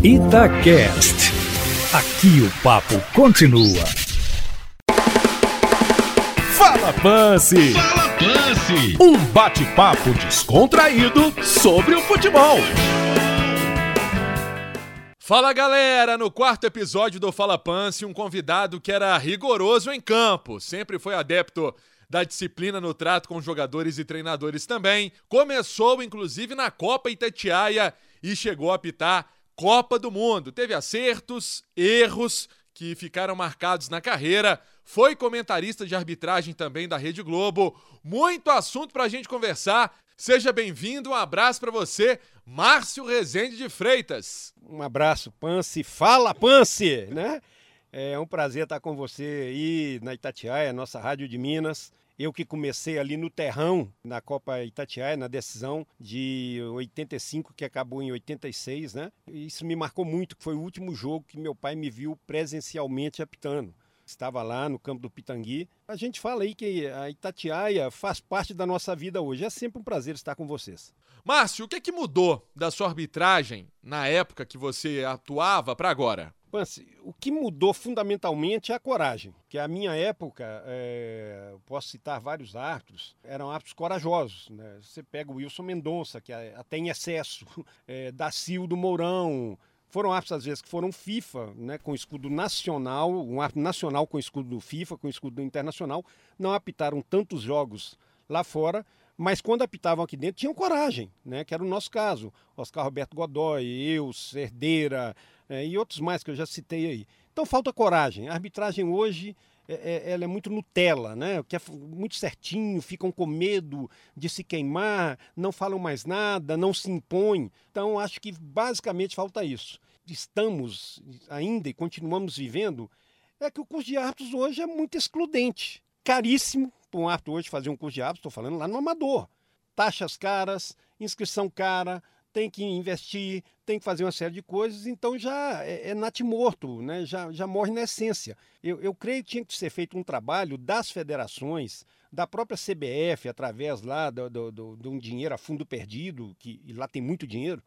Itacast. Aqui o papo continua. Fala Pance! Fala Pance! Um bate-papo descontraído sobre o futebol. Fala galera, no quarto episódio do Fala Pance, um convidado que era rigoroso em campo, sempre foi adepto da disciplina no trato com jogadores e treinadores também. Começou inclusive na Copa Itatiaia e chegou a apitar Copa do Mundo. Teve acertos, erros que ficaram marcados na carreira. Foi comentarista de arbitragem também da Rede Globo. Muito assunto para a gente conversar. Seja bem-vindo, um abraço para você, Márcio Rezende de Freitas. Um abraço, Pance. Fala, Pance, né? É um prazer estar com você aí na Itatiaia, nossa rádio de Minas. Eu que comecei ali no terrão, na Copa Itatiaia, na decisão de 85, que acabou em 86, né? Isso me marcou muito, que foi o último jogo que meu pai me viu presencialmente apitando. Estava lá no campo do Pitangui. A gente fala aí que a Itatiaia faz parte da nossa vida hoje. É sempre um prazer estar com vocês. Márcio, o que, é que mudou da sua arbitragem na época que você atuava para agora? Pance, o que mudou fundamentalmente é a coragem. Que a minha época, é, posso citar vários árbitros, eram árbitros corajosos. Né? Você pega o Wilson Mendonça, que até em excesso, é, Dacildo Mourão, foram árbitros, às vezes, que foram FIFA, né, com escudo nacional, um árbitro nacional com escudo do FIFA, com escudo do internacional, não apitaram tantos jogos lá fora, mas quando apitavam aqui dentro tinham coragem, né, que era o nosso caso. Oscar Roberto Godoy, eu, Cerdeira, é, e outros mais que eu já citei aí. Então falta coragem. A arbitragem hoje é, é, ela é muito Nutella, né? Que é muito certinho, ficam com medo de se queimar, não falam mais nada, não se impõem. Então acho que basicamente falta isso. Estamos ainda e continuamos vivendo é que o curso de árbitros hoje é muito excludente. Caríssimo para um árbitro hoje fazer um curso de árbitros, estou falando lá no amador. Taxas caras, inscrição cara, tem que investir, tem que fazer uma série de coisas, então já é, é natimorto, né? já, já morre na essência. Eu, eu creio que tinha que ser feito um trabalho das federações, da própria CBF, através lá do, do, do, de um dinheiro a fundo perdido, que lá tem muito dinheiro,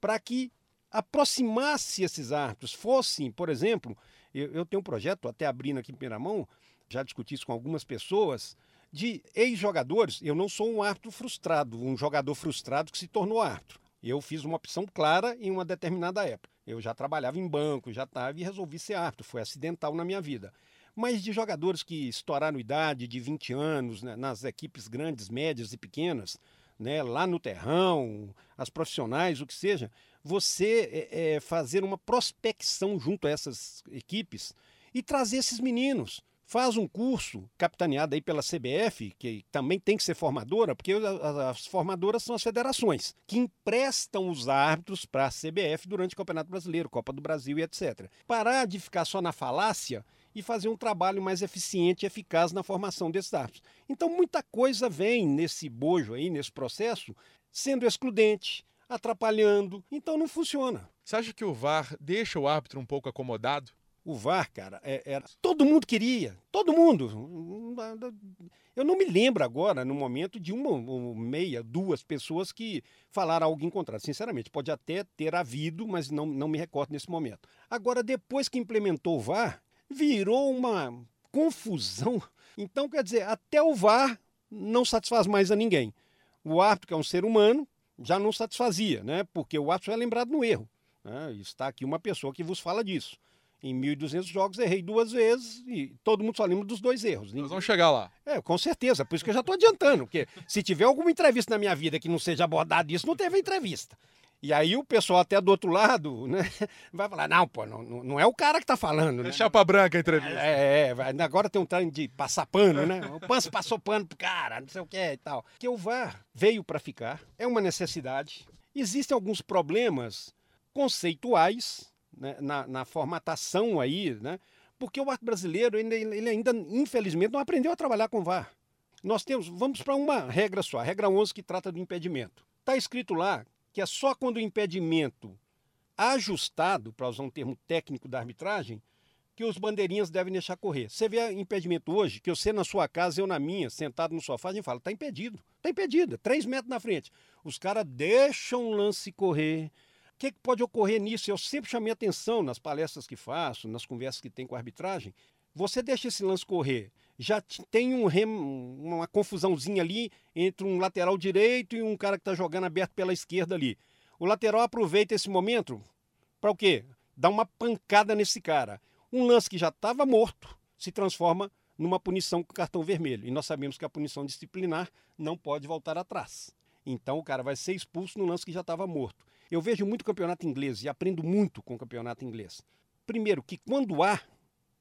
para que aproximasse esses árbitros, fossem, por exemplo, eu, eu tenho um projeto, até abrindo aqui em primeira mão, já discuti isso com algumas pessoas, de ex-jogadores. Eu não sou um árbitro frustrado, um jogador frustrado que se tornou árbitro. Eu fiz uma opção clara em uma determinada época. Eu já trabalhava em banco, já estava e resolvi ser árbitro. Foi acidental na minha vida. Mas de jogadores que estouraram idade de 20 anos, né, nas equipes grandes, médias e pequenas, né, lá no terrão, as profissionais, o que seja, você é, é, fazer uma prospecção junto a essas equipes e trazer esses meninos faz um curso capitaneado aí pela CBF, que também tem que ser formadora, porque as formadoras são as federações, que emprestam os árbitros para a CBF durante o Campeonato Brasileiro, Copa do Brasil e etc. Parar de ficar só na falácia e fazer um trabalho mais eficiente e eficaz na formação desses árbitros. Então muita coisa vem nesse bojo aí, nesse processo, sendo excludente, atrapalhando, então não funciona. Você acha que o VAR deixa o árbitro um pouco acomodado? O VAR, cara, é, era. Todo mundo queria. Todo mundo. Eu não me lembro agora, no momento, de uma, meia, duas pessoas que falaram algo em contrário. Sinceramente, pode até ter havido, mas não, não me recordo nesse momento. Agora, depois que implementou o VAR, virou uma confusão. Então, quer dizer, até o VAR não satisfaz mais a ninguém. O árbitro, que é um ser humano, já não satisfazia, né? Porque o árbitro é lembrado no erro. Né? Está aqui uma pessoa que vos fala disso. Em 1.200 jogos, errei duas vezes e todo mundo só lembra dos dois erros. Nós vamos chegar lá. É, com certeza. Por isso que eu já estou adiantando. Porque se tiver alguma entrevista na minha vida que não seja abordado isso, não teve entrevista. E aí o pessoal até do outro lado, né, vai falar, não, pô, não, não é o cara que está falando, né? É chapa branca a entrevista. É, é, agora tem um trem de passar pano, né? O Panço passou pano pro cara, não sei o que e tal. Que o VAR veio para ficar, é uma necessidade. Existem alguns problemas conceituais né, na, na, formatação aí, né? Porque o arte brasileiro, ele, ele ainda, infelizmente, não aprendeu a trabalhar com VAR. Nós temos, vamos para uma regra só, a regra 11 que trata do impedimento. Está escrito lá que é só quando o impedimento ajustado, para usar um termo técnico da arbitragem, que os bandeirinhas devem deixar correr. Você vê impedimento hoje, que você na sua casa, eu na minha, sentado no sofá, a gente fala, está impedido. Está impedido, é três metros na frente. Os caras deixam o lance correr, que, que pode ocorrer nisso? Eu sempre chamei atenção nas palestras que faço, nas conversas que tem com a arbitragem. Você deixa esse lance correr, já tem um rem, uma confusãozinha ali entre um lateral direito e um cara que está jogando aberto pela esquerda ali. O lateral aproveita esse momento para o quê? Dar uma pancada nesse cara. Um lance que já estava morto se transforma numa punição com cartão vermelho. E nós sabemos que a punição disciplinar não pode voltar atrás. Então o cara vai ser expulso no lance que já estava morto. Eu vejo muito campeonato inglês e aprendo muito com o campeonato inglês. Primeiro, que quando há,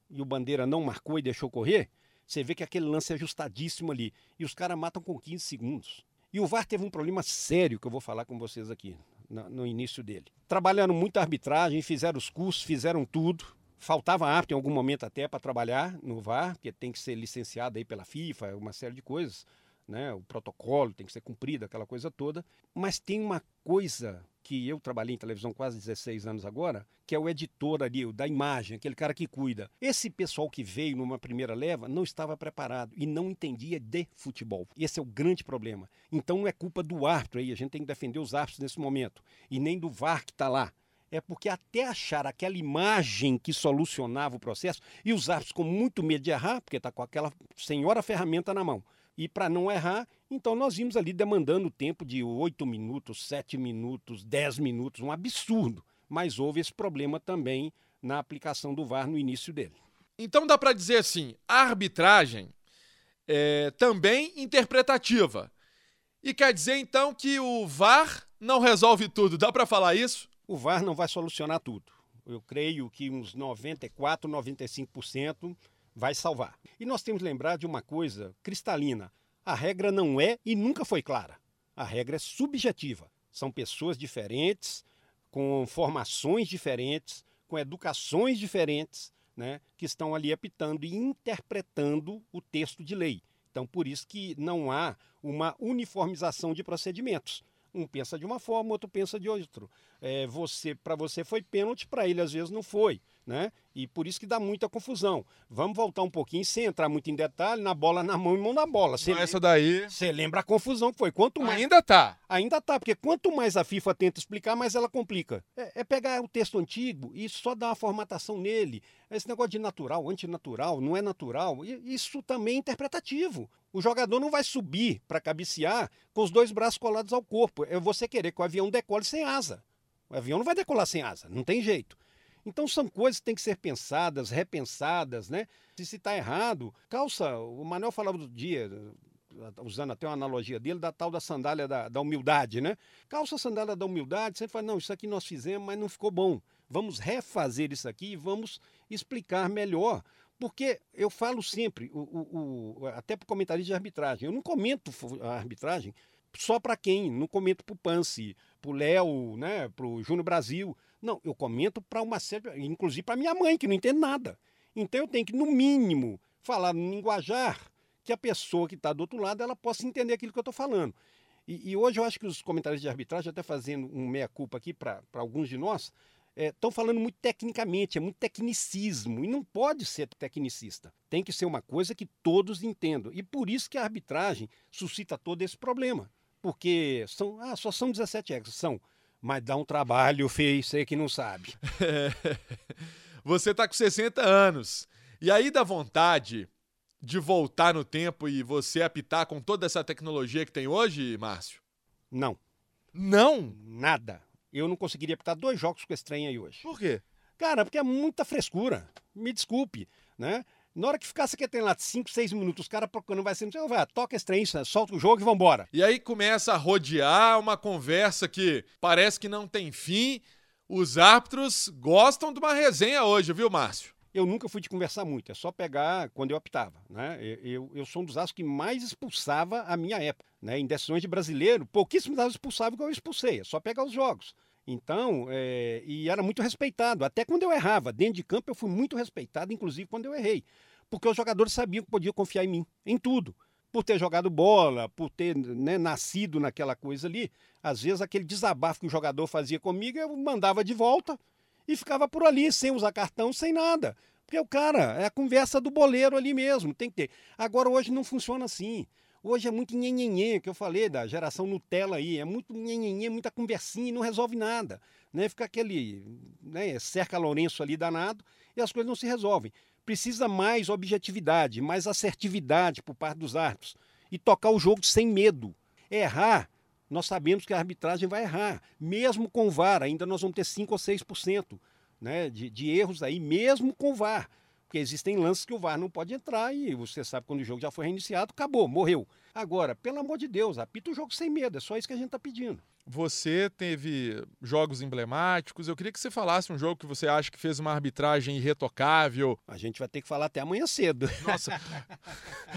e o Bandeira não marcou e deixou correr, você vê que aquele lance é ajustadíssimo ali. E os caras matam com 15 segundos. E o VAR teve um problema sério que eu vou falar com vocês aqui, no, início dele. Trabalharam muito a arbitragem, fizeram os cursos, fizeram tudo. Faltava árbitro em algum momento até para trabalhar no VAR, porque tem que ser licenciado aí pela FIFA, uma série de coisas né? O protocolo tem que ser cumprido, aquela coisa toda. Mas tem uma coisa que eu trabalhei em televisão quase 16 anos agora, que é o editor ali, o da imagem, aquele cara que cuida. Esse pessoal que veio numa primeira leva não estava preparado e não entendia de futebol. Esse é o grande problema. Então não é culpa do árbitro aí, a gente tem que defender os árbitros nesse momento, e nem do VAR que está lá é porque até achar aquela imagem que solucionava o processo, e os árbitros com muito medo de errar, porque está com aquela senhora ferramenta na mão, e para não errar, então nós vimos ali demandando tempo de 8 minutos, 7 minutos, 10 minutos, um absurdo. Mas houve esse problema também na aplicação do VAR no início dele. Então dá para dizer assim, a arbitragem é também interpretativa. E quer dizer então que o VAR não resolve tudo, dá para falar isso? O VAR não vai solucionar tudo. Eu creio que uns 94, 95% vai salvar. E nós temos que lembrar de uma coisa cristalina: a regra não é e nunca foi clara. A regra é subjetiva. São pessoas diferentes, com formações diferentes, com educações diferentes, né, que estão ali apitando e interpretando o texto de lei. Então, por isso que não há uma uniformização de procedimentos. Um pensa de uma forma, outro pensa de outro. É, você, para você foi pênalti, para ele às vezes não foi né? E por isso que dá muita confusão. Vamos voltar um pouquinho, sem entrar muito em detalhe, na bola na mão e mão na bola. Cê essa daí. Você lembra a confusão que foi? Quanto mais. Ainda tá. Ainda tá, porque quanto mais a FIFA tenta explicar, mais ela complica. É, é pegar o texto antigo e só dar uma formatação nele. Esse negócio de natural, antinatural, não é natural, isso também é interpretativo. O jogador não vai subir para cabecear com os dois braços colados ao corpo. É você querer que o avião decole sem asa. O avião não vai decolar sem asa, não tem jeito. Então são coisas que têm que ser pensadas, repensadas, né? Se está errado, calça, o Manuel falava do dia, usando até uma analogia dele, da tal da sandália da, da humildade, né? Calça a sandália da humildade, você fala, não, isso aqui nós fizemos, mas não ficou bom. Vamos refazer isso aqui e vamos explicar melhor. Porque eu falo sempre, o, o, o até para comentarista de arbitragem, eu não comento a arbitragem só para quem, não comento para o Pance, para o Léo, né, para o Júnior Brasil. Não, eu comento para uma série, inclusive para minha mãe, que não entende nada. Então eu tenho que, no mínimo, falar no linguajar que a pessoa que está do outro lado ela possa entender aquilo que eu estou falando. E, e, hoje eu acho que os comentários de arbitragem, até fazendo um meia-culpa aqui para alguns de nós, estão é, falando muito tecnicamente, é muito tecnicismo. E não pode ser tecnicista. Tem que ser uma coisa que todos entendam. E por isso que a arbitragem suscita todo esse problema. Porque são, ah, só são 17 regras. São mas dá um trabalho, feio, você que não sabe. você tá com 60 anos. E aí dá vontade de voltar no tempo e você apitar com toda essa tecnologia que tem hoje, Márcio? Não. Não? Nada. Eu não conseguiria apitar dois jogos com esse trem aí hoje. Por quê? Cara, porque é muita frescura. Me desculpe, né? Na hora que ficar, você quer ter lá 5, 6 minutos, os caras procurando, vai ser, vai, toca esse trem, solta o jogo e vambora. E aí começa a rodear uma conversa que parece que não tem fim. Os árbitros gostam de uma resenha hoje, viu, Márcio? Eu nunca fui de conversar muito, é só pegar quando eu optava. Né? Eu, eu, eu sou um dos árbitros que mais expulsava a minha época. Né? Em decisões de brasileiro, pouquíssimos árbitros expulsavam que eu expulsei, é só pegar os jogos. Então, é, e era muito respeitado. Até quando eu errava, dentro de campo eu fui muito respeitado, inclusive quando eu errei. Porque os jogadores sabiam que podiam confiar em mim, em tudo. Por ter jogado bola, por ter né, nascido naquela coisa ali. Às vezes aquele desabafo que o jogador fazia comigo, eu mandava de volta e ficava por ali, sem usar cartão, sem nada. Porque o cara, é a conversa do boleiro ali mesmo, tem que ter. Agora hoje não funciona assim. Hoje é muito nhenhenhê, que eu falei da geração Nutella aí, é muito nhenhenhê, muita conversinha e não resolve nada. né? Fica aquele né, cerca Lourenço ali danado e as coisas não se resolvem. Precisa mais objetividade, mais assertividade por parte dos árbitros e tocar o jogo sem medo. Errar, nós sabemos que a arbitragem vai errar. Mesmo com VAR, ainda nós vamos ter 5 ou 6% né, de, de erros aí, mesmo com VAR. Porque existem lances que o VAR não pode entrar e você sabe quando o jogo já foi reiniciado, acabou, morreu. Agora, pelo amor de Deus, apita o jogo sem medo, é só isso que a gente está pedindo. Você teve jogos emblemáticos. Eu queria que você falasse um jogo que você acha que fez uma arbitragem irretocável. A gente vai ter que falar até amanhã cedo. Nossa,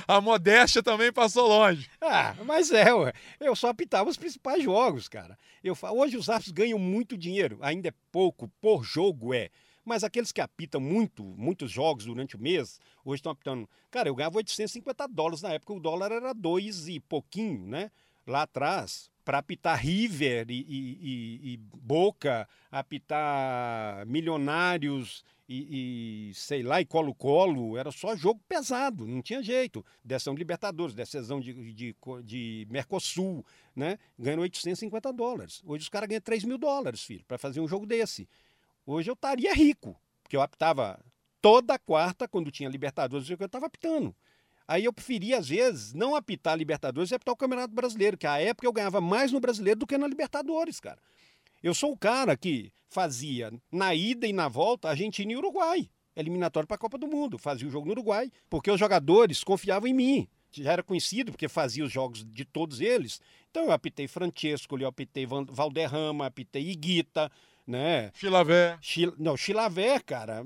a modéstia também passou longe. Ah, mas é, ué. eu só apitava os principais jogos, cara. Eu, hoje os árbitros ganham muito dinheiro, ainda é pouco, por jogo é. Mas aqueles que apitam muito, muitos jogos durante o mês, hoje estão apitando. Cara, eu ganhava 850 dólares na época, o dólar era dois e pouquinho, né? Lá atrás, para apitar River e, e, e, e, Boca, apitar Milionários e, sei lá, e Colo-Colo, era só jogo pesado, não tinha jeito. Decisão de Libertadores, decisão de, de, de Mercosul, né? Ganham 850 dólares. Hoje os caras ganham 3 mil dólares, filho, para fazer um jogo desse. Hoje eu estaria rico, porque eu apitava toda quarta, quando tinha Libertadores, eu estava apitando. Aí eu preferia, às vezes, não apitar Libertadores e apitar o Campeonato Brasileiro, que à época eu ganhava mais no Brasileiro do que na Libertadores, cara. Eu sou o cara que fazia na ida e na volta Argentina e Uruguai, eliminatório para a Copa do Mundo. Fazia o jogo no Uruguai, porque os jogadores confiavam em mim. Já era conhecido porque fazia os jogos de todos eles. Então eu apitei Francesco, eu apitei Valderrama, apitei Iguita, né? Chilavé. Chil... Não, Chilavé, cara.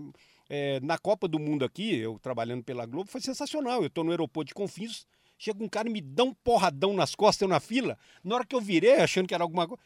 É, na Copa do Mundo aqui, eu trabalhando pela Globo, foi sensacional. Eu estou no aeroporto de Confins, chega um cara e me dá um porradão nas costas, eu na fila. Na hora que eu virei, achando que era alguma coisa.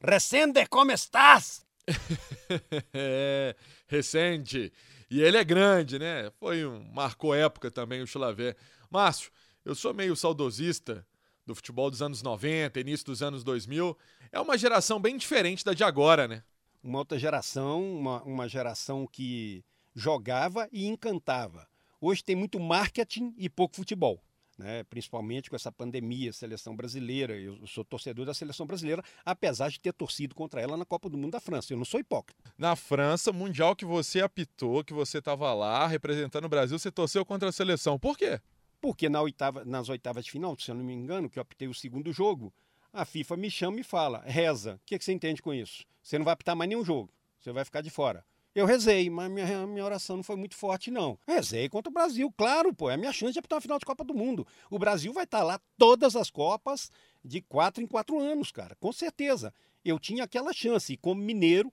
Recende, como estás? é, recente. E ele é grande, né? Foi um. Marcou época também o Chilavé. Márcio, eu sou meio saudosista do futebol dos anos 90, início dos anos 2000. É uma geração bem diferente da de agora, né? Uma outra geração, uma, uma geração que jogava e encantava. Hoje tem muito marketing e pouco futebol. Né, principalmente com essa pandemia, seleção brasileira. Eu sou torcedor da seleção brasileira, apesar de ter torcido contra ela na Copa do Mundo da França. Eu não sou hipócrita. Na França, mundial que você apitou, que você estava lá representando o Brasil, você torceu contra a seleção. Por quê? Porque na oitava, nas oitavas de final, se eu não me engano, que eu apitei o segundo jogo, a FIFA me chama e fala: reza. O que, que você entende com isso? Você não vai apitar mais nenhum jogo. Você vai ficar de fora. Eu rezei, mas minha, minha oração não foi muito forte, não. Rezei contra o Brasil, claro, pô. É a minha chance de apitar uma final de Copa do Mundo. O Brasil vai estar tá lá todas as Copas de quatro em quatro anos, cara. Com certeza. Eu tinha aquela chance. E como mineiro,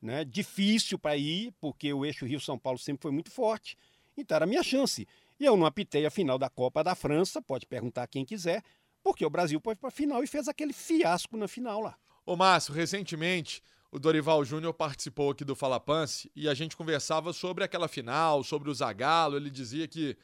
né, difícil para ir, porque o eixo Rio-São Paulo sempre foi muito forte. Então era a minha chance. E eu não apitei a final da Copa da França, pode perguntar quem quiser, porque o Brasil foi para a final e fez aquele fiasco na final lá. Ô Márcio, recentemente o Dorival Júnior participou aqui do Fala Pance e a gente conversava sobre aquela final, sobre o Zagallo. Ele dizia que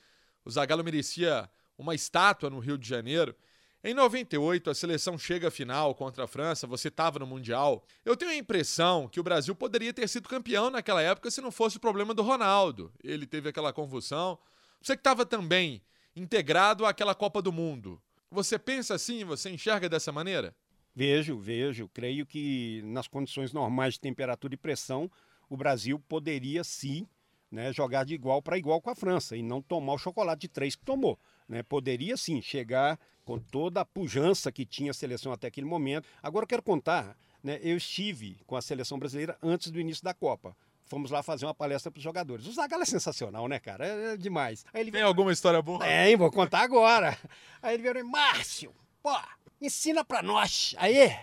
o Zagallo merecia uma estátua no Rio de Janeiro. Em 98, a seleção chega à final contra a França, você estava no Mundial. Eu tenho a impressão que o Brasil poderia ter sido campeão naquela época se não fosse o problema do Ronaldo. Ele teve aquela convulsão. Você que estava também integrado àquela Copa do Mundo. Você pensa assim? Você enxerga dessa maneira? Vejo, vejo. Creio que nas condições normais de temperatura e pressão, o Brasil poderia sim né, jogar de igual para igual com a França e não tomar o chocolate de três que tomou. Né? Poderia sim chegar com toda a pujança que tinha a seleção até aquele momento. Agora eu quero contar, né, eu estive com a seleção brasileira antes do início da Copa fomos lá fazer uma palestra para os jogadores. O Zagallo é sensacional, né, cara? É, é demais. Tem veio... alguma história boa? Tem, vou contar agora. Aí ele veio, Márcio, pô, ensina para nós. Aí,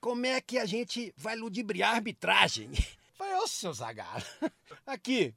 como é que a gente vai ludibriar a arbitragem? Falei, ô, seu Zagallo, aqui,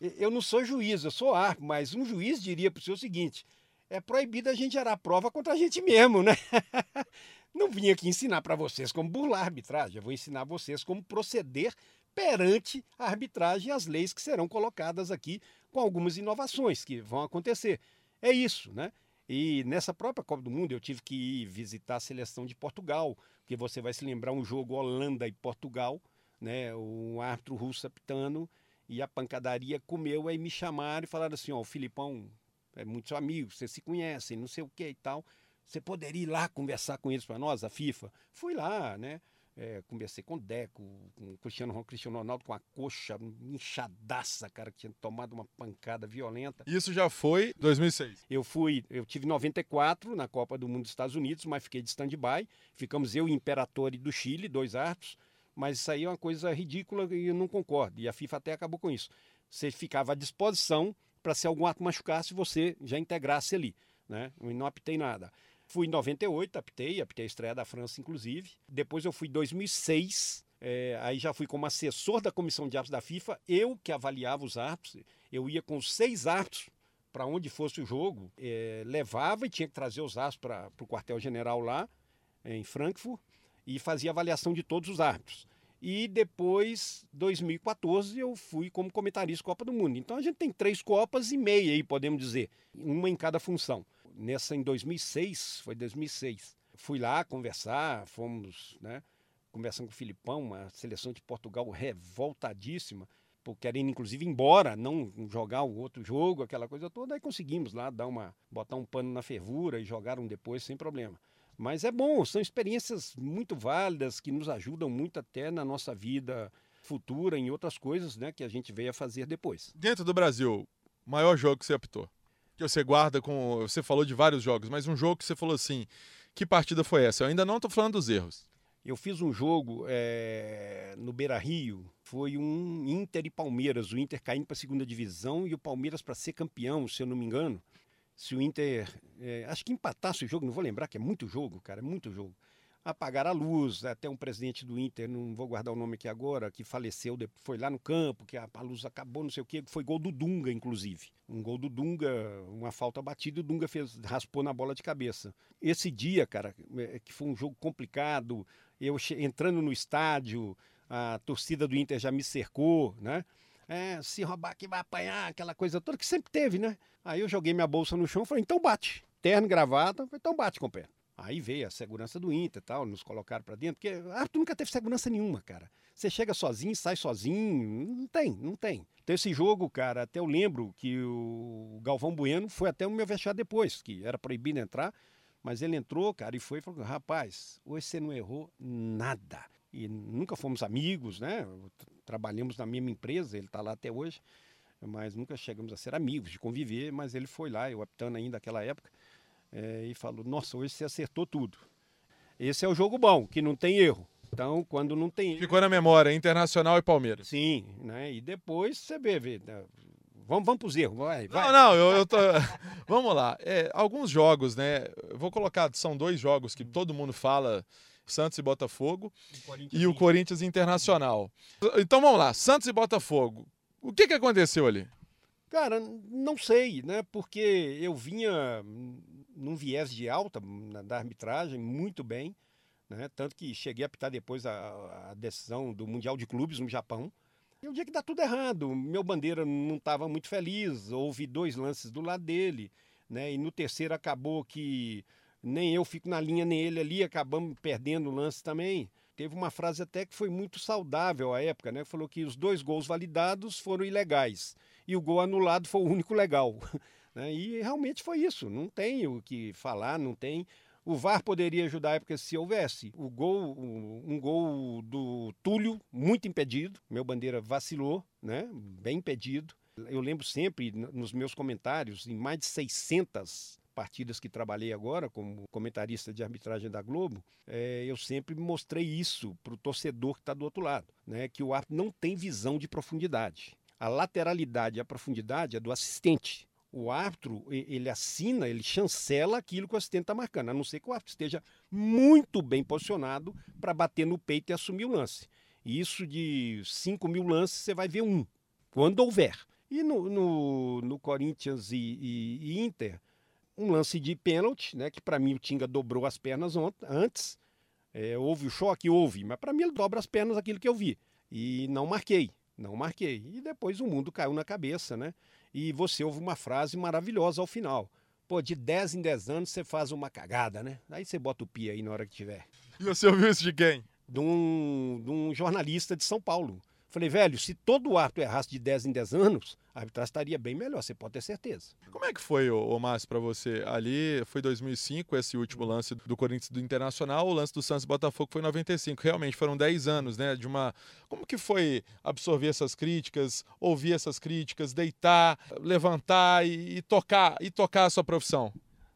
eu não sou juiz, eu sou árbitro, mas um juiz diria para o senhor o seguinte, é proibido a gente gerar prova contra a gente mesmo, né? Não vim aqui ensinar para vocês como burlar a arbitragem, eu vou ensinar vocês como proceder perante a arbitragem e as leis que serão colocadas aqui com algumas inovações que vão acontecer. É isso, né? E nessa própria Copa do Mundo eu tive que ir visitar a seleção de Portugal, porque você vai se lembrar um jogo Holanda e Portugal, né? O árbitro russo apitando e a pancadaria comeu, aí me chamaram e falaram assim, ó, o Filipão é muito seu amigo, vocês se conhecem, não sei o que e tal. Você poderia ir lá conversar com eles para nós, a FIFA? Fui lá, né? É, conversei com o Deco, com o Cristiano, Cristiano Ronaldo com a coxa inchadaça, cara, que tinha tomado uma pancada violenta. Isso já foi 2006. Eu fui, eu tive 94 na Copa do Mundo dos Estados Unidos, mas fiquei de stand-by. Ficamos eu e o Imperatore do Chile, dois árbitros, mas isso aí é uma coisa ridícula e eu não concordo. E a FIFA até acabou com isso. Você ficava à disposição para se algum ato machucasse, você já integrasse ali, né? E não apitei nada. Fui em 98, apitei, apitei a estreia da França, inclusive. Depois eu fui em 2006, é, aí já fui como assessor da comissão de árbitros da FIFA, eu que avaliava os árbitros, eu ia com seis árbitros para onde fosse o jogo, é, levava e tinha que trazer os árbitros para o quartel-general lá, em Frankfurt, e fazia avaliação de todos os árbitros. E depois, 2014, eu fui como comentarista Copa do Mundo. Então a gente tem três Copas e meia aí, podemos dizer, uma em cada função nessa em 2006, foi 2006. Fui lá conversar, fomos, né, conversando com o Filipão, uma seleção de Portugal revoltadíssima, querendo inclusive ir embora, não jogar o outro jogo, aquela coisa toda, aí conseguimos lá dar uma botar um pano na fervura e jogaram depois sem problema. Mas é bom, são experiências muito válidas que nos ajudam muito até na nossa vida futura, em outras coisas, né, que a gente veio a fazer depois. Dentro do Brasil, maior jogo que você apitou? Que você guarda com. Você falou de vários jogos, mas um jogo que você falou assim: que partida foi essa? Eu ainda não estou falando dos erros. Eu fiz um jogo é, no Beira Rio, foi um Inter e Palmeiras, o Inter caindo para a segunda divisão e o Palmeiras para ser campeão, se eu não me engano. Se o Inter. É, acho que empatasse o jogo, não vou lembrar, que é muito jogo, cara, é muito jogo apagar a luz. Até um presidente do Inter, não vou guardar o nome aqui agora, que faleceu, foi lá no campo, que a, luz acabou, não sei o quê. Foi gol do Dunga, inclusive. Um gol do Dunga, uma falta batida, o Dunga fez, raspou na bola de cabeça. Esse dia, cara, é, que foi um jogo complicado, eu entrando no estádio, a torcida do Inter já me cercou, né? É, se roubar aqui vai apanhar, aquela coisa toda que sempre teve, né? Aí eu joguei minha bolsa no chão e falei, então bate. Terno, gravata, então bate, com pé. Aí veio a segurança do Inter tal, nos colocaram para dentro, porque Arthur nunca teve segurança nenhuma, cara. Você chega sozinho, sai sozinho, não tem, não tem. Então esse jogo, cara, até eu lembro que o Galvão Bueno foi até o meu vestiário depois, que era proibido entrar, mas ele entrou, cara, e foi e falou, rapaz, hoje você não errou nada. E nunca fomos amigos, né? Trabalhamos na mesma empresa, ele está lá até hoje, mas nunca chegamos a ser amigos, de conviver, mas ele foi lá, eu optando ainda naquela época, é, e falou: Nossa, hoje você acertou tudo. Esse é o jogo bom, que não tem erro. Então, quando não tem erro. Ficou na memória, Internacional e Palmeiras. Sim, né? E depois você vê, vê né? Vamos, vamos para os erros, vai, vai. Não, não, eu, eu tô... vamos lá. É, alguns jogos, né? Eu vou colocar, são dois jogos que todo mundo fala, Santos e Botafogo, e o Corinthians Internacional. Então vamos lá, Santos e Botafogo. O que, que aconteceu ali? Cara, não sei, né? Porque eu vinha num viés de alta da arbitragem, muito bem, né? Tanto que cheguei a apitar depois a, a decisão do Mundial de Clubes no Japão. E o dia que dá tudo errado, meu bandeira não estava muito feliz, houve dois lances do lado dele, né? E no terceiro acabou que nem eu fico na linha, nem ele ali, acabamos perdendo o lance também. Teve uma frase até que foi muito saudável à época, né? Falou que os dois gols validados foram ilegais e o gol anulado foi o único legal. Né? E realmente foi isso. Não tem o que falar, não tem. O VAR poderia ajudar porque se houvesse o gol, um gol do Túlio, muito impedido. Meu bandeira vacilou, né? Bem impedido. Eu lembro sempre nos meus comentários, em mais de 600 partidas que trabalhei agora como comentarista de arbitragem da Globo, é, eu sempre mostrei isso para o torcedor que está do outro lado, né? Que o árbitro não tem visão de profundidade. A lateralidade e a profundidade é do assistente. O árbitro, ele assina, ele chancela aquilo que o assistente está marcando, a não ser que o árbitro esteja muito bem posicionado para bater no peito e assumir o lance. Isso de 5 mil lances, você vai ver um, quando houver. E no, no, no Corinthians e, e, e, Inter, um lance de pênalti, né, que para mim o Tinga dobrou as pernas antes. É, houve o choque? Houve, mas para mim ele dobra as pernas aquilo que eu vi. E não marquei. Não marquei. E depois o mundo caiu na cabeça, né? E você ouve uma frase maravilhosa ao final. Pô, de 10 em 10 anos você faz uma cagada, né? Aí você bota o pi aí na hora que tiver. E você ouviu isso de quem? De um, de um jornalista de São Paulo. Falei, velho, se todo árbitro errasse de 10 em 10 anos, a arbitragem estaria bem melhor, você pode ter certeza. Como é que foi, ô, Márcio, para você? Ali foi 2005, esse último lance do Corinthians do Internacional, o lance do Santos Botafogo foi 95. Realmente foram 10 anos, né, de uma Como que foi absorver essas críticas, ouvir essas críticas, deitar, levantar e, e tocar e tocar a sua profissão?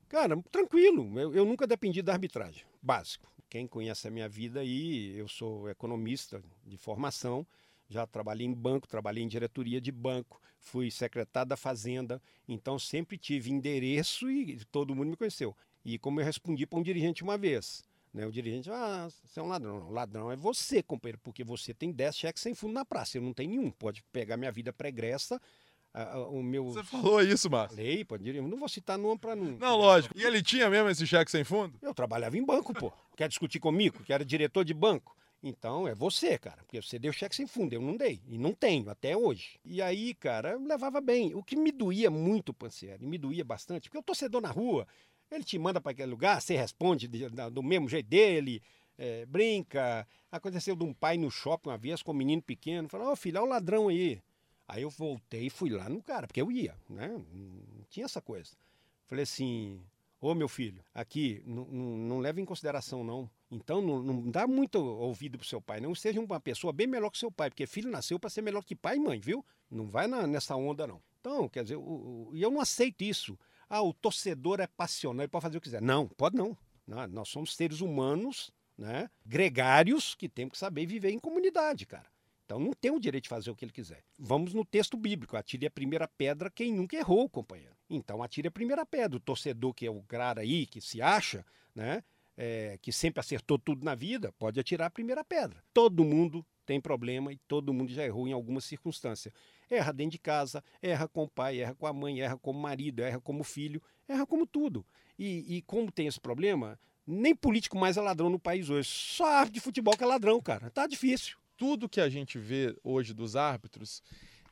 Cara, tranquilo. Eu, eu nunca dependi da arbitragem, básico. Quem conhece a minha vida aí, eu sou economista de formação já trabalhei em banco, trabalhei em diretoria de banco, fui secretário da Fazenda, então sempre tive endereço e todo mundo me conheceu. E como eu respondi para um dirigente uma vez, né, o dirigente, ah, você é um ladrão. Não, ladrão é você, companheiro, porque você tem 10 cheques sem fundo na praça, eu não tenho nenhum. Pode pegar minha vida pregressa, o meu... Você falou isso, Márcio? Falei, pode não vou citar nome para não... Não, lógico. E ele tinha mesmo esse cheque sem fundo? Eu trabalhava em banco, pô. Quer discutir comigo, que era diretor de banco? Então é você, cara, porque você deu cheque sem fundo, eu não dei, e não tenho até hoje. E aí, cara, eu levava bem. O que me doía muito, Pancieri, me doía bastante, porque o torcedor na rua, ele te manda para aquele lugar, você responde do mesmo jeito dele, é, brinca. Aconteceu de um pai no shopping uma vez com um menino pequeno, falou: Ô oh, filho, olha o ladrão aí. Aí eu voltei e fui lá no cara, porque eu ia, né? Não tinha essa coisa. Falei assim: Ô oh, meu filho, aqui, não leva em consideração, não. Então não, não dá muito ouvido pro seu pai. Não seja uma pessoa bem melhor que seu pai, porque filho nasceu para ser melhor que pai e mãe, viu? Não vai na, nessa onda, não. Então, quer dizer, e eu não aceito isso. Ah, o torcedor é passional, ele pode fazer o que quiser. Não, pode não. nós somos seres humanos, né? Gregários que temos que saber viver em comunidade, cara. Então não tem o direito de fazer o que ele quiser. Vamos no texto bíblico: atire a primeira pedra quem nunca errou, companheiro. Então atire a primeira pedra. O torcedor que é o cara aí, que se acha, né? É, que sempre acertou tudo na vida, pode atirar a primeira pedra. Todo mundo tem problema e todo mundo já errou em alguma circunstância. Erra dentro de casa, erra com o pai, erra com a mãe, erra como marido, erra como filho, erra como tudo. E, e como tem esse problema, nem político mais é ladrão no país hoje. Só árbitro de futebol que é ladrão, cara. Tá difícil tudo que a gente vê hoje dos árbitros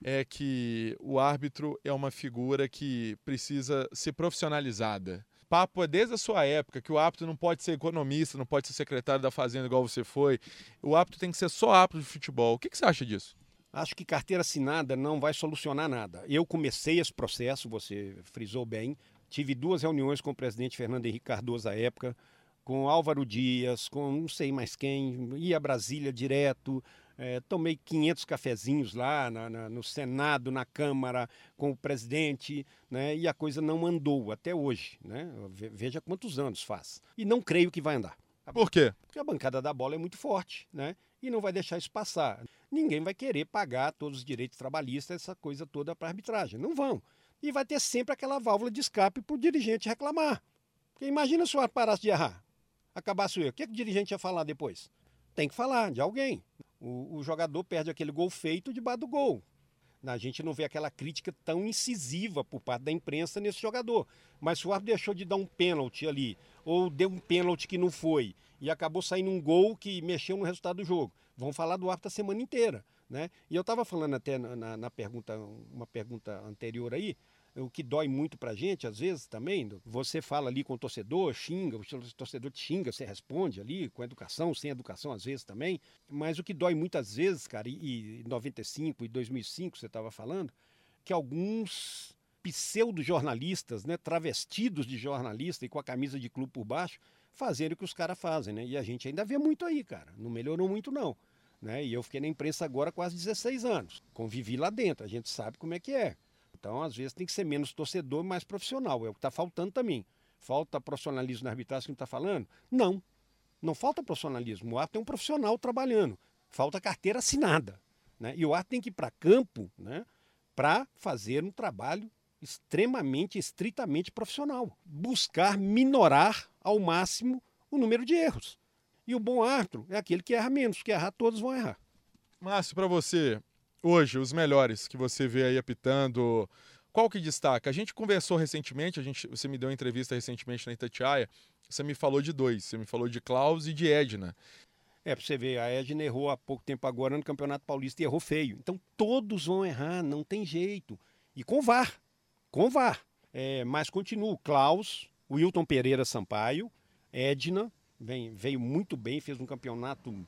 é que o árbitro é uma figura que precisa ser profissionalizada. Papo é desde a sua época que o árbitro não pode ser economista, não pode ser secretário da fazenda igual você foi. O árbitro tem que ser só árbitro de futebol. O que, que você acha disso? Acho que carteira assinada não vai solucionar nada. Eu comecei esse processo, você frisou bem. Tive duas reuniões com o presidente Fernando Henrique Cardoso à época com Álvaro Dias, com não sei mais quem, ia a Brasília direto, é, tomei 500 cafezinhos lá na, na, no Senado, na Câmara, com o presidente, né, e a coisa não andou até hoje. Né? Veja quantos anos faz. E não creio que vai andar. Por quê? Porque a bancada da bola é muito forte, né? E não vai deixar isso passar. Ninguém vai querer pagar todos os direitos trabalhistas, essa coisa toda para arbitragem. Não vão. E vai ter sempre aquela válvula de escape para o dirigente reclamar. Porque imagina se o ar parasse de errar acabasse o erro, o que, é que o dirigente ia falar depois? Tem que falar de alguém. O, o jogador perde aquele gol feito debaixo do gol. A gente não vê aquela crítica tão incisiva por parte da imprensa nesse jogador. Mas se o árbitro deixou de dar um pênalti ali, ou deu um pênalti que não foi, e acabou saindo um gol que mexeu no resultado do jogo, vão falar do árbitro a semana inteira. Né? E eu estava falando até na, na, pergunta, uma pergunta anterior aí, o que dói muito pra gente, às vezes também, você fala ali com o torcedor, xinga, o torcedor te xinga, você responde ali, com educação, sem educação às vezes também, mas o que dói muitas vezes, cara, e, e 95 e 2005 você estava falando, que alguns pseudo-jornalistas, né, travestidos de jornalista e com a camisa de clube por baixo, fazerem o que os caras fazem, né? E a gente ainda vê muito aí, cara. Não melhorou muito, não. Né? E eu fiquei na imprensa agora quase 16 anos. Convivi lá dentro, a gente sabe como é que é. Então, às vezes, tem que ser menos torcedor, mais profissional. É o que está faltando também. Falta profissionalismo na arbitragem que está falando? Não. Não falta profissionalismo. O árbitro é um profissional trabalhando. Falta carteira assinada. Né? E o árbitro tem que ir para campo né, para fazer um trabalho extremamente, estritamente profissional. Buscar minorar ao máximo o número de erros. E o bom árbitro é aquele que erra menos, que errar todos vão errar. Márcio, para você, hoje, os melhores que você vê aí apitando, qual que destaca? A gente conversou recentemente, a gente, você me deu uma entrevista recentemente na Itatiaia, você me falou de dois, você me falou de Klaus e de Edna. É, pra você ver, a Edna errou há pouco tempo agora no Campeonato Paulista e errou feio. Então todos vão errar, não tem jeito. E com VAR, com VAR. É, mas continuo, Klaus, Wilton Pereira Sampaio, Edna, vem, veio muito bem, fez um campeonato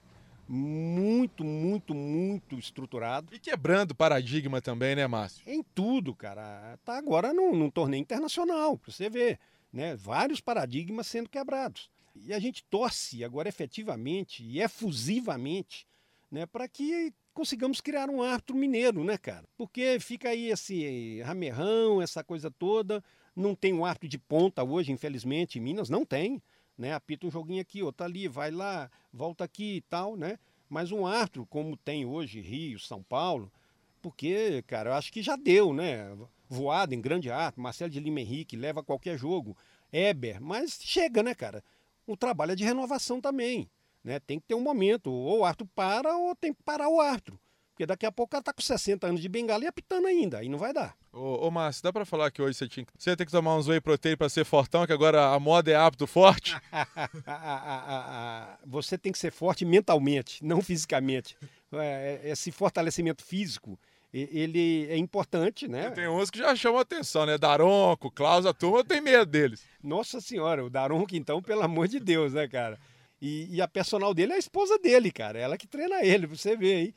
muito, muito, muito estruturado. E quebrando paradigma também, né, Márcio? Em tudo, cara. Tá agora num, num torneio internacional, para você ver, né? Vários paradigmas sendo quebrados. E a gente torce agora efetivamente e efusivamente, né, para que consigamos criar um árbitro mineiro, né, cara? Porque fica aí esse ramerrão, essa coisa toda. Não tem um árbitro de ponta hoje, infelizmente, em Minas, não tem. Né? Apita um joguinho aqui, outro ali, vai lá, volta aqui e tal, né? Mas um árbitro, como tem hoje Rio, São Paulo, porque, cara, eu acho que já deu, né? Voado em grande árbitro, Marcelo de Lima Henrique leva qualquer jogo, Eber, mas chega, né, cara? O trabalho é de renovação também. Né? Tem que ter um momento, ou o árbitro para ou tem que parar o árbitro. Porque daqui a pouco o cara tá com 60 anos de bengala e apitando ainda, aí não vai dar. Ô, ô Márcio, dá pra falar que hoje você tinha você ia ter que tomar uns whey protein pra ser fortão, que agora a moda é hábito forte? você tem que ser forte mentalmente, não fisicamente. É, é, esse fortalecimento físico, ele é importante, né? Tem uns que já chamam atenção, né? Daronco, Klaus, a turma tem medo deles. Nossa senhora, o Daronco então, pelo amor de Deus, né, cara? E, e, a personal dele é a esposa dele, cara. Ela que treina ele, você vê aí.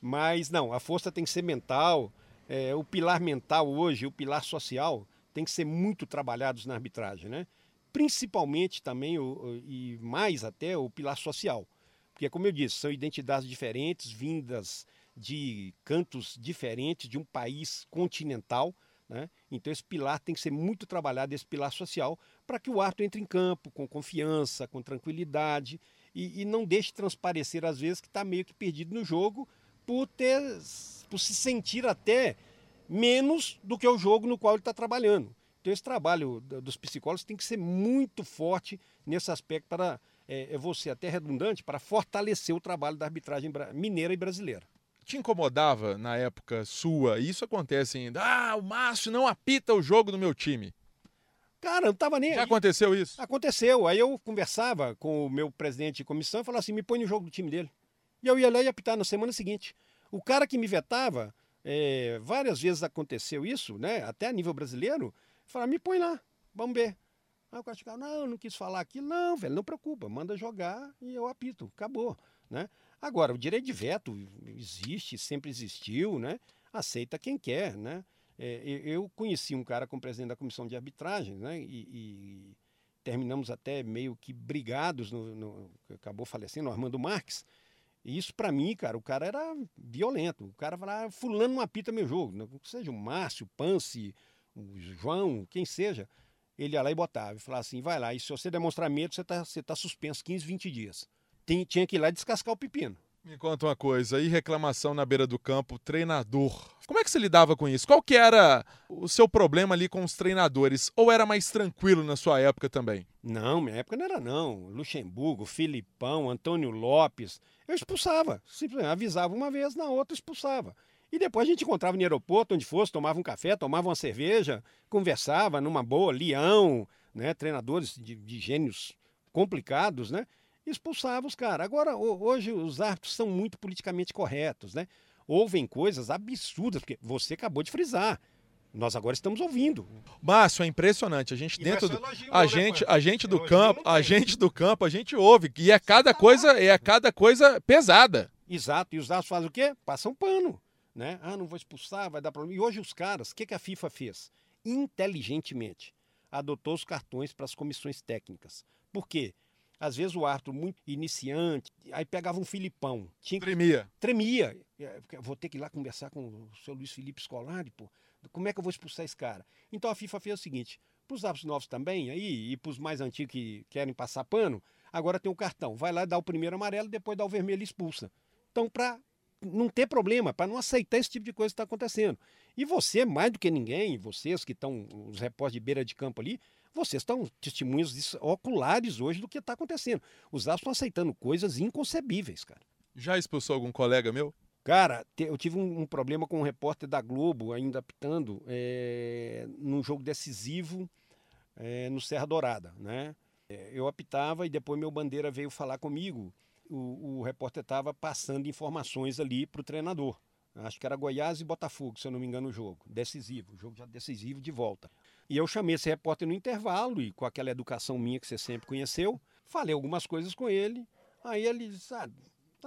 Mas não, a força tem que ser mental. É, o pilar mental hoje, o pilar social, tem que ser muito trabalhados na arbitragem, né? Principalmente também, o, e mais até, o pilar social. Porque, como eu disse, são identidades diferentes, vindas de cantos diferentes, de um país continental. Né? Então, esse pilar tem que ser muito trabalhado, esse pilar social, para que o árbitro entre em campo com confiança, com tranquilidade e, e não deixe transparecer, às vezes, que está meio que perdido no jogo por, ter, por se sentir até menos do que o jogo no qual ele está trabalhando. Então, esse trabalho dos psicólogos tem que ser muito forte nesse aspecto para, é, é você até redundante, para fortalecer o trabalho da arbitragem mineira e brasileira te incomodava na época sua? Isso acontece ainda. Ah, o Márcio não apita o jogo do meu time. Cara, não tava nem Já aconteceu isso? Aconteceu. Aí eu conversava com o meu presidente de comissão e falava assim: me põe no jogo do time dele. E eu ia lá e apitar na semana seguinte. O cara que me vetava, é, várias vezes aconteceu isso, né? Até a nível brasileiro, falava: me põe lá, vamos ver. Aí o cara ficava, não, não quis falar aquilo. Não, velho, não preocupa, manda jogar e eu apito, acabou, né? Agora, o direito de veto existe, sempre existiu, né? Aceita quem quer, né? É, eu conheci um cara como presidente da comissão de arbitragem, né? E, e terminamos até meio que brigados, no, no, acabou falecendo, o Armando Marques. Isso para mim, cara, o cara era violento. O cara falava, ah, fulano não apita meu jogo. Seja o Márcio, o Pance, o João, quem seja. Ele ia lá e botava e falava assim, vai lá, e se você demonstrar medo, você está você tá suspenso 15, 20 dias tem, tinha que ir lá descascar o pepino. Me conta uma coisa, e reclamação na beira do campo, treinador. Como é que você lidava com isso? Qual que era o seu problema ali com os treinadores? Ou era mais tranquilo na sua época também? Não, minha época não era não. Luxemburgo, Filipão, Antônio Lopes. Eu expulsava. Simplesmente avisava uma vez, na outra expulsava. E depois a gente encontrava no aeroporto, onde fosse, tomava um café, tomava uma cerveja, conversava numa boa, Leão, né, treinadores de, de gênios complicados, né? Expulsava os caras. Agora, hoje os árbitros são muito politicamente corretos, né? Ouvem coisas absurdas, porque você acabou de frisar. Nós agora estamos ouvindo. Márcio, é impressionante. A gente e dentro do a né, gente, a gente do campo, a gente do campo, a gente ouve e é cada coisa, é cada coisa pesada. Exato. E os árbitros fazem o quê? Passam pano, né? Ah, não vou expulsar, vai dar problema. E hoje os caras, o que, que a FIFA fez? Inteligentemente, adotou os cartões para as comissões técnicas. Por quê? Às vezes o árbitro muito iniciante, aí pegava um Filipão. Tinha Tremia. Tremia. É, vou ter que ir lá conversar com o seu Luiz Felipe Scolari, pô. Como é que eu vou expulsar esse cara? Então a FIFA fez o seguinte: para os árbitros novos também, aí, e para os mais antigos que querem passar pano, agora tem um cartão. Vai lá dar o primeiro amarelo, depois dá o vermelho e expulsa. Então, para não ter problema, para não aceitar esse tipo de coisa que está acontecendo. E você, mais do que ninguém, vocês que estão, os repórteres de beira de campo ali, vocês estão testemunhos oculares hoje do que está acontecendo. Os árbitros estão aceitando coisas inconcebíveis, cara. Já expulsou algum colega meu? Cara, eu tive um, um problema com um repórter da Globo, ainda apitando, é, num jogo decisivo é, no Serra Dourada, né? É, eu apitava e depois meu bandeira veio falar comigo. O, o repórter estava passando informações ali para o treinador. Acho que era Goiás e Botafogo, se eu não me engano, o jogo. Decisivo, o jogo já decisivo de volta. E eu chamei esse repórter no intervalo e com aquela educação minha que você sempre conheceu, falei algumas coisas com ele. Aí ele disse: ah,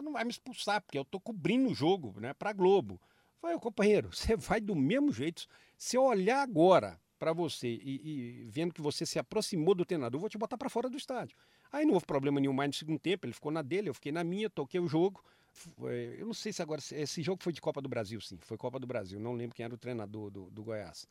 não vai me expulsar, porque eu tô cobrindo o jogo, né, pra Globo. Falei, companheiro, você vai do mesmo jeito. Se eu olhar agora para você e, e, vendo que você se aproximou do treinador, eu vou te botar para fora do estádio. Aí não houve problema nenhum mais no segundo tempo, ele ficou na dele, eu fiquei na minha, toquei o jogo. Eu não sei se agora. Esse jogo foi de Copa do Brasil, sim. Foi Copa do Brasil. Não lembro quem era o treinador do, do Goiás.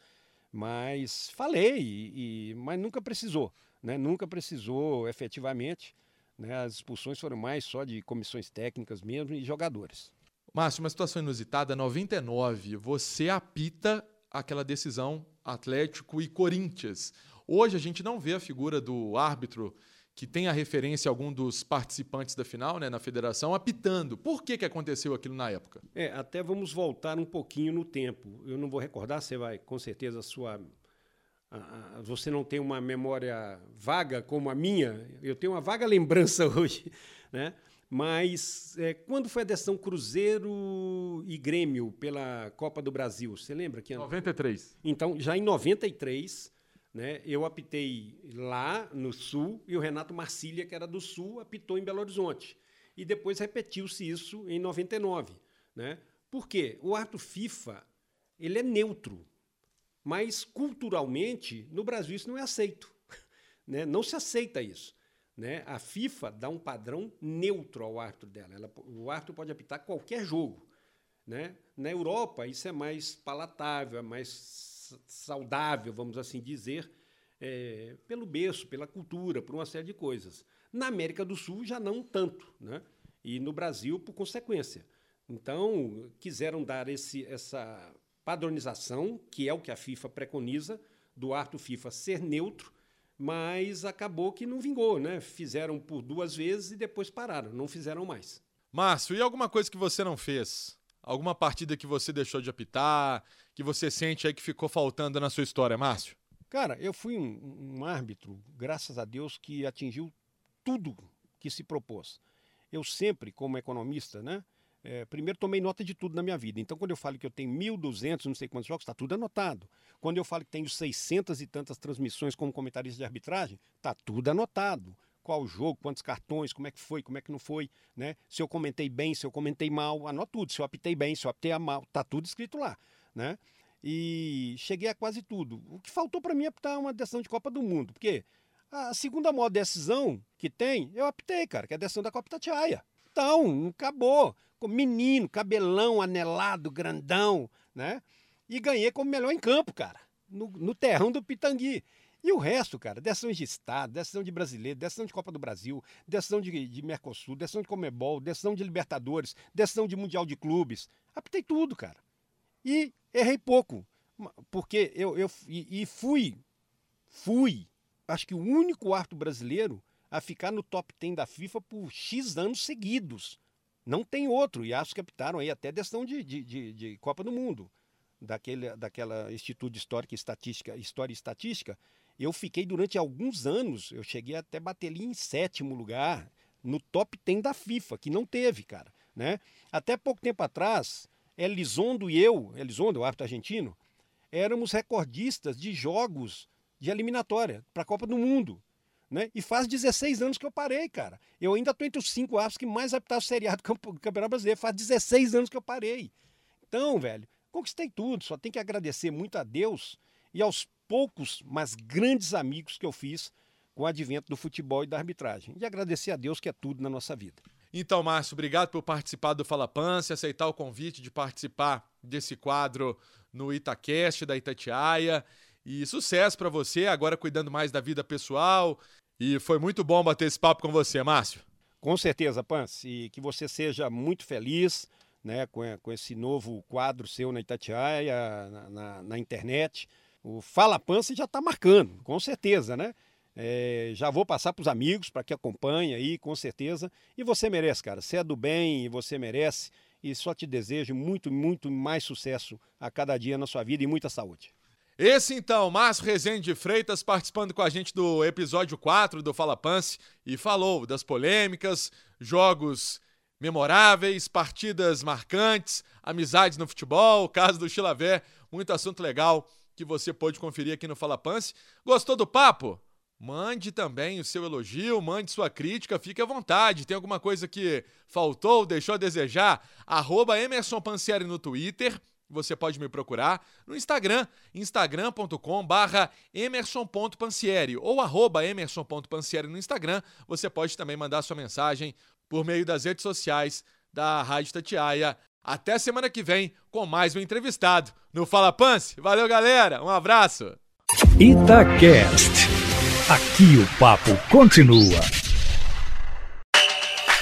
Mas falei, e, mas nunca precisou. Né? Nunca precisou efetivamente. Né? As expulsões foram mais só de comissões técnicas mesmo e jogadores. Márcio, uma situação inusitada, 99, você apita aquela decisão Atlético e Corinthians. Hoje a gente não vê a figura do árbitro que tem a referência a algum dos participantes da final, né, na federação, apitando. Por que, que aconteceu aquilo na época? É, até vamos voltar um pouquinho no tempo. Eu não vou recordar, você vai, com certeza, a sua. A, a, você não tem uma memória vaga como a minha, eu tenho uma vaga lembrança hoje, né? Mas é, quando foi a decisão Cruzeiro e Grêmio pela Copa do Brasil? Você lembra que 93. Então, já em 93, né, eu apitei lá no Sul e o Renato Marcília, que era do Sul, apitou em Belo Horizonte. E depois repetiu-se isso em 99, né? Por quê? O árbitro FIFA, ele é neutro. Mas culturalmente, no Brasil isso não é aceito, né? Não se aceita isso. Né? A FIFA dá um padrão neutro ao árbitro dela. Ela, o árbitro pode apitar qualquer jogo. Né? Na Europa, isso é mais palatável, é mais saudável, vamos assim dizer, é, pelo berço, pela cultura, por uma série de coisas. Na América do Sul, já não tanto. Né? E no Brasil, por consequência. Então, quiseram dar esse, essa padronização, que é o que a FIFA preconiza, do árbitro FIFA ser neutro mas acabou que não vingou, né? Fizeram por duas vezes e depois pararam, não fizeram mais. Márcio, e alguma coisa que você não fez? Alguma partida que você deixou de apitar, que você sente aí que ficou faltando na sua história, Márcio? Cara, eu fui um, um árbitro, graças a Deus, que atingiu tudo que se propôs. Eu sempre, como economista, né? É, primeiro, tomei nota de tudo na minha vida. Então, quando eu falo que eu tenho 1.200, não sei quantos jogos, está tudo anotado. Quando eu falo que tenho 600 e tantas transmissões como comentarista de arbitragem, está tudo anotado. Qual jogo, quantos cartões, como é que foi, como é que não foi, né? Se eu comentei bem, se eu comentei mal, anoto tudo. Se eu apitei bem, se eu apitei mal, está tudo escrito lá, né? E cheguei a quase tudo. O que faltou para mim é apitar uma decisão de Copa do Mundo, porque a segunda maior decisão que tem, eu apitei, cara, que é a decisão da Copa Tatiaia. Então, acabou menino, cabelão, anelado, grandão, né? E ganhei como melhor em campo, cara, no, no terrão do Pitangui. E o resto, cara, decisões de Estado, decisão de brasileiro, decisão de Copa do Brasil, decisão de, de Mercosul, decisão de Comebol, decisão de Libertadores, decisão de Mundial de Clubes. Apitei tudo, cara. E errei pouco. Porque eu, eu e, e fui, fui, acho que o único árbitro brasileiro a ficar no top 10 da FIFA por X anos seguidos. Não tem outro, e acho que captaram aí até decisão de, de, de, de, Copa do Mundo, daquele, daquela Instituto de e Estatística, História e Estatística. Eu fiquei durante alguns anos, eu cheguei até bater ali em sétimo lugar, no top 10 da FIFA, que não teve, cara. Né? Até pouco tempo atrás, Elizondo e eu, Elizondo, o árbitro argentino, éramos recordistas de jogos de eliminatória para a Copa do Mundo. Né? E faz 16 anos que eu parei, cara. Eu ainda estou entre os cinco árbitros que mais apitaram o A do Campeonato Brasileiro. Faz 16 anos que eu parei. Então, velho, conquistei tudo. Só tenho que agradecer muito a Deus e aos poucos, mas grandes amigos que eu fiz com o advento do futebol e da arbitragem. E agradecer a Deus que é tudo na nossa vida. Então, Márcio, obrigado por participar do Fala Pance, aceitar o convite de participar desse quadro no Itacast da Itatiaia. E sucesso para você, agora cuidando mais da vida pessoal, e foi muito bom bater esse papo com você, Márcio. Com certeza, Pans. E que você seja muito feliz né, com, com esse novo quadro seu na Itatiaia, na, na, na internet. O Fala Pance já está marcando, com certeza, né? É, já vou passar para os amigos para que acompanhem aí, com certeza. E você merece, cara. Você é do bem e você merece. E só te desejo muito, muito mais sucesso a cada dia na sua vida e muita saúde. Esse então, Márcio Rezende de Freitas, participando com a gente do episódio 4 do Fala Pance e falou das polêmicas, jogos memoráveis, partidas marcantes, amizades no futebol, caso do Chilavé, muito assunto legal que você pode conferir aqui no Fala Pance. Gostou do papo? Mande também o seu elogio, mande sua crítica, fique à vontade. Tem alguma coisa que faltou, deixou a desejar? Arroba Emerson Pansieri no Twitter. Você pode me procurar no Instagram, instagram.com barra emerson.pansieri ou arroba emerson.pansieri no Instagram. Você pode também mandar sua mensagem por meio das redes sociais da Rádio Tatiaia. Até semana que vem com mais um entrevistado no Fala Pance. Valeu, galera. Um abraço. Itacast. Aqui o papo continua.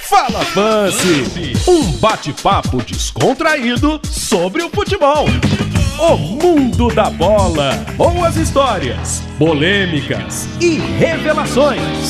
Fala Pance, um bate-papo descontraído sobre o futebol. O mundo da bola, boas histórias, polêmicas e revelações.